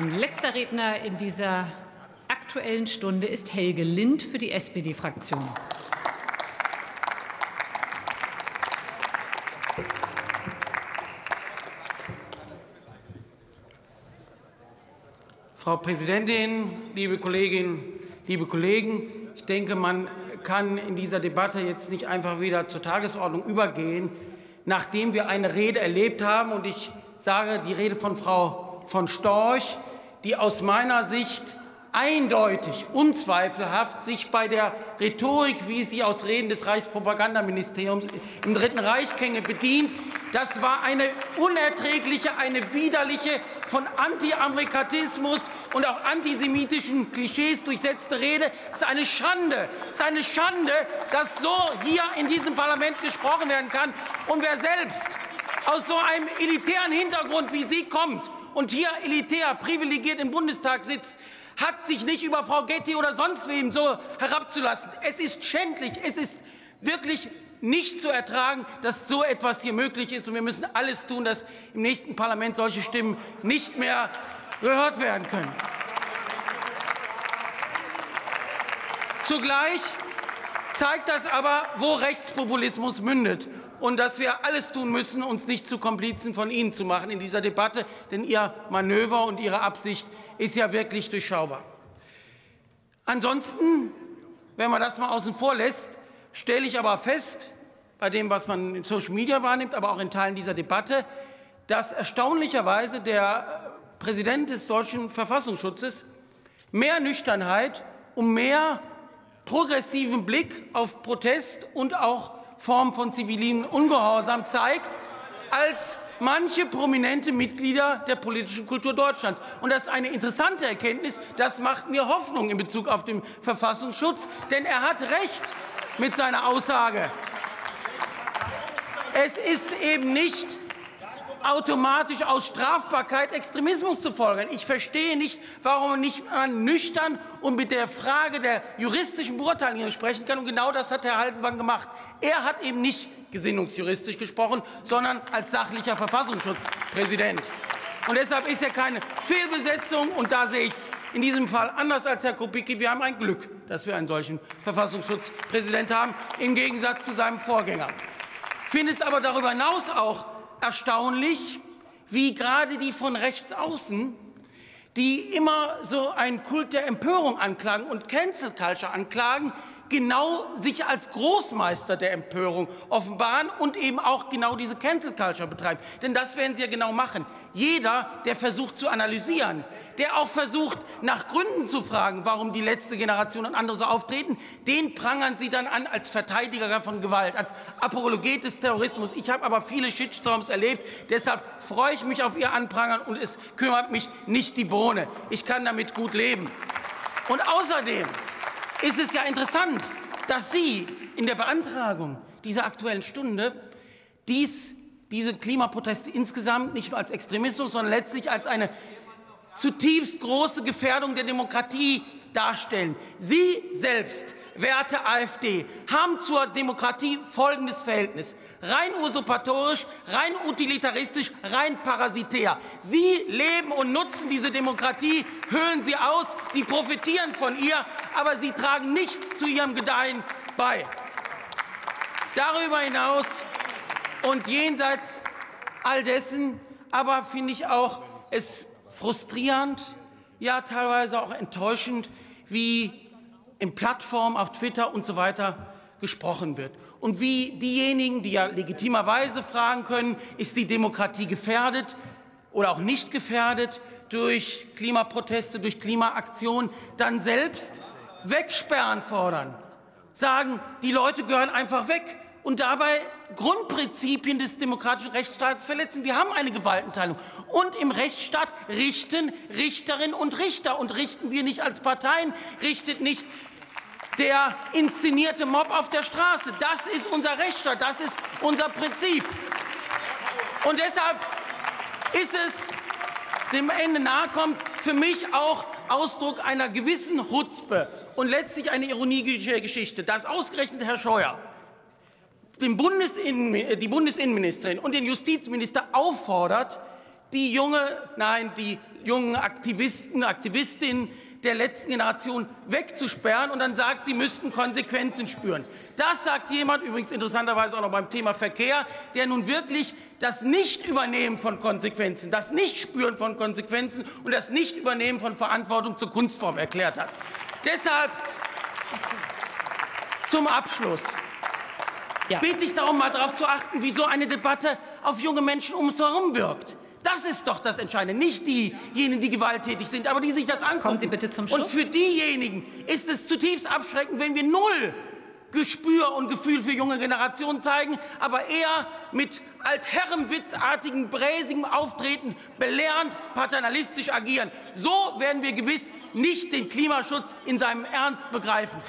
Ein letzter Redner in dieser Aktuellen Stunde ist Helge Lind für die SPD-Fraktion. Frau Präsidentin, liebe Kolleginnen, liebe Kollegen! Ich denke, man kann in dieser Debatte jetzt nicht einfach wieder zur Tagesordnung übergehen, nachdem wir eine Rede erlebt haben. Und ich sage die Rede von Frau von Storch, die aus meiner Sicht eindeutig, unzweifelhaft sich bei der Rhetorik, wie sie aus Reden des Reichspropagandaministeriums im Dritten Reich kenne, bedient. Das war eine unerträgliche, eine widerliche, von Anti-Amerikanismus und auch antisemitischen Klischees durchsetzte Rede. Es ist eine Schande, es ist eine Schande, dass so hier in diesem Parlament gesprochen werden kann. Und wer selbst aus so einem elitären Hintergrund wie Sie kommt und hier elitär privilegiert im Bundestag sitzt, hat sich nicht über Frau Getty oder sonst wem so herabzulassen. Es ist schändlich, es ist wirklich nicht zu ertragen, dass so etwas hier möglich ist. Und wir müssen alles tun, dass im nächsten Parlament solche Stimmen nicht mehr gehört werden können. Zugleich zeigt das aber, wo Rechtspopulismus mündet und dass wir alles tun müssen, uns nicht zu Komplizen von Ihnen zu machen in dieser Debatte, denn Ihr Manöver und Ihre Absicht ist ja wirklich durchschaubar. Ansonsten, wenn man das mal außen vor lässt, stelle ich aber fest, bei dem, was man in Social Media wahrnimmt, aber auch in Teilen dieser Debatte, dass erstaunlicherweise der Präsident des deutschen Verfassungsschutzes mehr Nüchternheit und mehr progressiven Blick auf Protest und auch Form von zivilen Ungehorsam zeigt, als manche prominente Mitglieder der politischen Kultur Deutschlands. Und das ist eine interessante Erkenntnis. Das macht mir Hoffnung in Bezug auf den Verfassungsschutz, denn er hat recht mit seiner Aussage. Es ist eben nicht automatisch aus Strafbarkeit Extremismus zu folgern. Ich verstehe nicht, warum man nicht nüchtern und mit der Frage der juristischen Beurteilung sprechen kann. Und genau das hat Herr Haldenwang gemacht. Er hat eben nicht gesinnungsjuristisch gesprochen, sondern als sachlicher Verfassungsschutzpräsident. Und deshalb ist er keine Fehlbesetzung. Und da sehe ich es in diesem Fall anders als Herr Kubicki. Wir haben ein Glück, dass wir einen solchen Verfassungsschutzpräsident haben, im Gegensatz zu seinem Vorgänger. Ich finde es aber darüber hinaus auch erstaunlich, wie gerade die von rechts außen, die immer so einen Kult der Empörung anklagen und Cancel Culture anklagen, genau sich als Großmeister der Empörung offenbaren und eben auch genau diese Cancel Culture betreiben. Denn das werden sie ja genau machen. Jeder, der versucht zu analysieren, der auch versucht, nach Gründen zu fragen, warum die letzte Generation und andere so auftreten, den prangern Sie dann an als Verteidiger von Gewalt, als Apologet des Terrorismus. Ich habe aber viele Shitstorms erlebt, deshalb freue ich mich auf Ihr Anprangern und es kümmert mich nicht die Bohne. Ich kann damit gut leben. Und außerdem ist es ja interessant, dass Sie in der Beantragung dieser Aktuellen Stunde dies, diese Klimaproteste insgesamt nicht nur als Extremismus, sondern letztlich als eine zutiefst große Gefährdung der Demokratie darstellen. Sie selbst, werte AfD, haben zur Demokratie folgendes Verhältnis. Rein usurpatorisch, rein utilitaristisch, rein parasitär. Sie leben und nutzen diese Demokratie, höhlen sie aus, sie profitieren von ihr, aber sie tragen nichts zu ihrem Gedeihen bei. Darüber hinaus und jenseits all dessen, aber finde ich auch, es frustrierend, ja teilweise auch enttäuschend, wie in Plattformen auf Twitter und so weiter gesprochen wird. Und wie diejenigen, die ja legitimerweise fragen können, ist die Demokratie gefährdet oder auch nicht gefährdet durch Klimaproteste, durch Klimaaktionen, dann selbst wegsperren fordern, sagen, die Leute gehören einfach weg und dabei Grundprinzipien des demokratischen Rechtsstaats verletzen. Wir haben eine Gewaltenteilung. Und im Rechtsstaat richten Richterinnen und Richter. Und richten wir nicht als Parteien, richtet nicht der inszenierte Mob auf der Straße. Das ist unser Rechtsstaat, das ist unser Prinzip. Und deshalb ist es dem Ende nahe kommt, für mich auch Ausdruck einer gewissen Hutzpe und letztlich eine ironische Geschichte, dass ausgerechnet Herr Scheuer den Bundesinnen, die Bundesinnenministerin und den Justizminister auffordert, die junge, nein, die jungen Aktivisten, Aktivistinnen der letzten Generation wegzusperren und dann sagt, sie müssten Konsequenzen spüren. Das sagt jemand, übrigens interessanterweise auch noch beim Thema Verkehr, der nun wirklich das Nichtübernehmen von Konsequenzen, das Nichtspüren von Konsequenzen und das Nichtübernehmen von Verantwortung zur Kunstform erklärt hat. Deshalb zum Abschluss. Ja. bitte ich darum, mal darauf zu achten, wie so eine Debatte auf junge Menschen um uns herum wirkt. Das ist doch das Entscheidende. Nicht diejenigen, die gewalttätig sind, aber die sich das angucken. Kommen Sie bitte zum Schluss. Und für diejenigen ist es zutiefst abschreckend, wenn wir null Gespür und Gefühl für junge Generationen zeigen, aber eher mit altherrenwitzartigem, bräsigem Auftreten belehrend, paternalistisch agieren. So werden wir gewiss nicht den Klimaschutz in seinem Ernst begreifen.